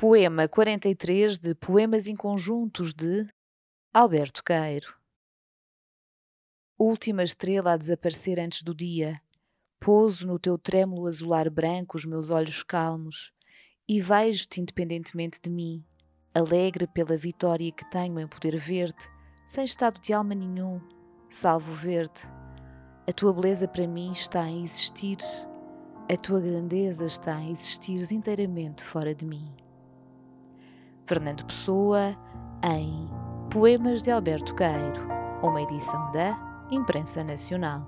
Poema 43 de Poemas Inconjuntos de Alberto Queiro. Última estrela a desaparecer antes do dia, pouso no teu trêmulo azular branco os meus olhos calmos e vejo-te independentemente de mim, alegre pela vitória que tenho em poder ver-te, sem estado de alma nenhum, salvo ver-te. A tua beleza para mim está em existir, a tua grandeza está em existir inteiramente fora de mim. Fernando Pessoa, em Poemas de Alberto Queiro, uma edição da Imprensa Nacional.